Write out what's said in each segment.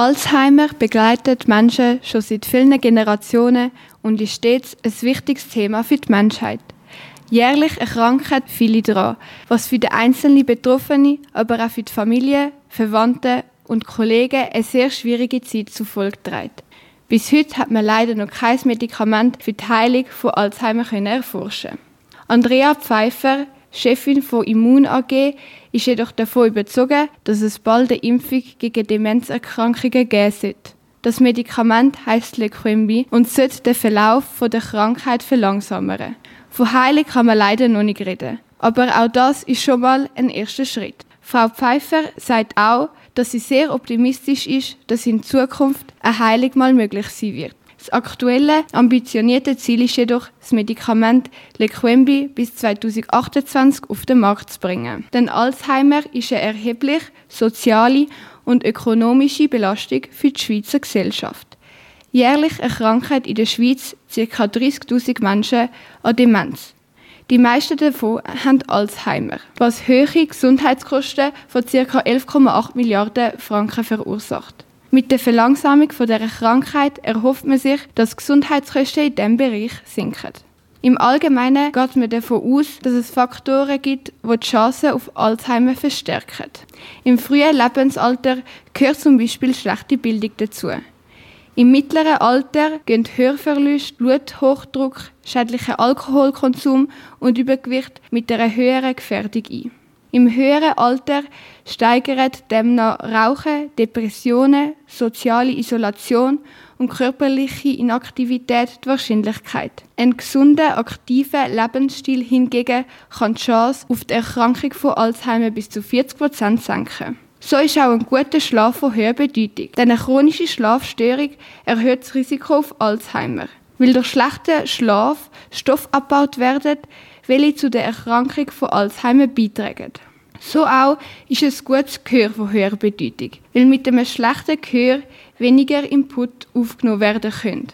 Alzheimer begleitet Menschen schon seit vielen Generationen und ist stets ein wichtiges Thema für die Menschheit. Jährlich erkranken viele daran, was für den einzelnen Betroffenen, aber auch für die Familie, Verwandte und Kollegen eine sehr schwierige Zeit zu Folge trägt. Bis heute hat man leider noch kein Medikament für die Heilung von Alzheimer erforschen. Andrea Pfeiffer, Chefin von Immun AG, ist jedoch davon überzeugt, dass es bald eine Impfung gegen Demenzerkrankungen geben sollte. Das Medikament heißt Leqembi und sollte den Verlauf der Krankheit verlangsamen. Von Heilung kann man leider noch nicht reden. Aber auch das ist schon mal ein erster Schritt. Frau Pfeiffer sagt auch, dass sie sehr optimistisch ist, dass in Zukunft eine Heilung mal möglich sein wird. Das aktuelle, ambitionierte Ziel ist jedoch, das Medikament Leqembi bis 2028 auf den Markt zu bringen. Denn Alzheimer ist eine erheblich soziale und ökonomische Belastung für die Schweizer Gesellschaft. Jährlich erkranken in der Schweiz ca. 30.000 Menschen an Demenz. Die meisten davon haben Alzheimer, was höhere Gesundheitskosten von ca. 11,8 Milliarden Franken verursacht. Mit der Verlangsamung von dieser Krankheit erhofft man sich, dass Gesundheitskosten in diesem Bereich sinken. Im Allgemeinen geht man davon aus, dass es Faktoren gibt, die die Chancen auf Alzheimer verstärken. Im frühen Lebensalter gehört zum Beispiel schlechte Bildung dazu. Im mittleren Alter gehen Hörverlust, Bluthochdruck, schädlicher Alkoholkonsum und Übergewicht mit einer höheren Gefährdung ein. Im höheren Alter steigern demnach Rauchen, Depressionen, soziale Isolation und körperliche Inaktivität die Wahrscheinlichkeit. Ein gesunder, aktiver Lebensstil hingegen kann die Chance auf die Erkrankung von Alzheimer bis zu 40 Prozent senken. So ist auch ein guter Schlaf von höherer Bedeutung, denn eine chronische Schlafstörung erhöht das Risiko auf Alzheimer. Weil durch schlechten Schlaf Stoff abgebaut werden, welche zu der Erkrankung von Alzheimer beitragen. So auch ist ein gutes Gehör von höherer Bedeutung, weil mit einem schlechten Gehör weniger Input aufgenommen werden können,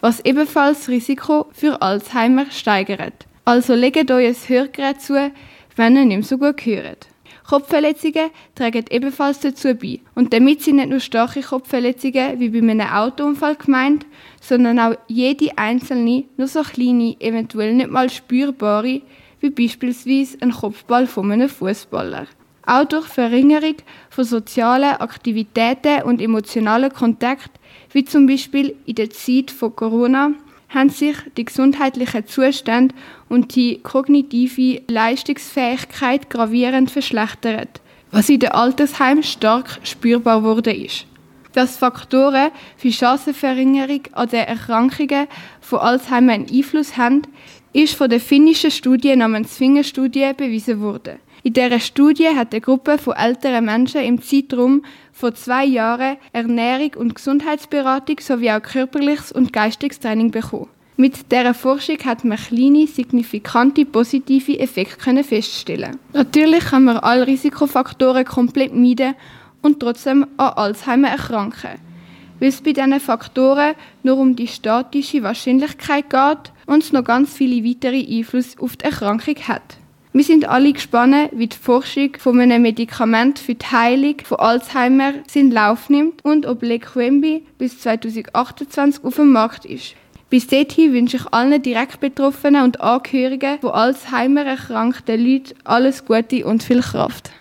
was ebenfalls das Risiko für Alzheimer steigert. Also legt euch ein Hörgerät zu, wenn ihr nicht mehr so gut hört. Kopfverletzungen tragen ebenfalls dazu bei. Und damit sind nicht nur starke Kopfverletzungen wie bei einem Autounfall gemeint, sondern auch jede einzelne, nur so kleine, eventuell nicht mal spürbare, wie beispielsweise ein Kopfball von einem Fußballer. Auch durch Verringerung von sozialen Aktivitäten und emotionalen Kontakt, wie zum Beispiel in der Zeit von Corona, haben sich die gesundheitlichen Zustände und die kognitive Leistungsfähigkeit gravierend verschlechtert, was in den Altersheimen stark spürbar wurde ist. Dass Faktoren für Chancenverringerung an den Erkrankungen von Alzheimer einen Einfluss haben, ist von der finnischen Studie namens Fingerstudie bewiesen worden. In dieser Studie hat eine Gruppe von älteren Menschen im Zeitraum von zwei Jahren Ernährung und Gesundheitsberatung sowie auch körperliches und geistiges Training bekommen. Mit dieser Forschung hat man kleine, signifikante positive Effekte feststellen. Natürlich kann man alle Risikofaktoren komplett meiden und trotzdem an Alzheimer erkranken. Weil es bei diesen Faktoren nur um die statische Wahrscheinlichkeit geht und es noch ganz viele weitere Einflüsse auf die Erkrankung hat. Wir sind alle gespannt, wie die Forschung von einem Medikament für die Heilung von Alzheimer in Lauf nimmt und ob Leqembi bis 2028 auf dem Markt ist. Bis dahin wünsche ich allen direkt Betroffenen und Angehörigen von Alzheimer erkrankten Leuten alles Gute und viel Kraft.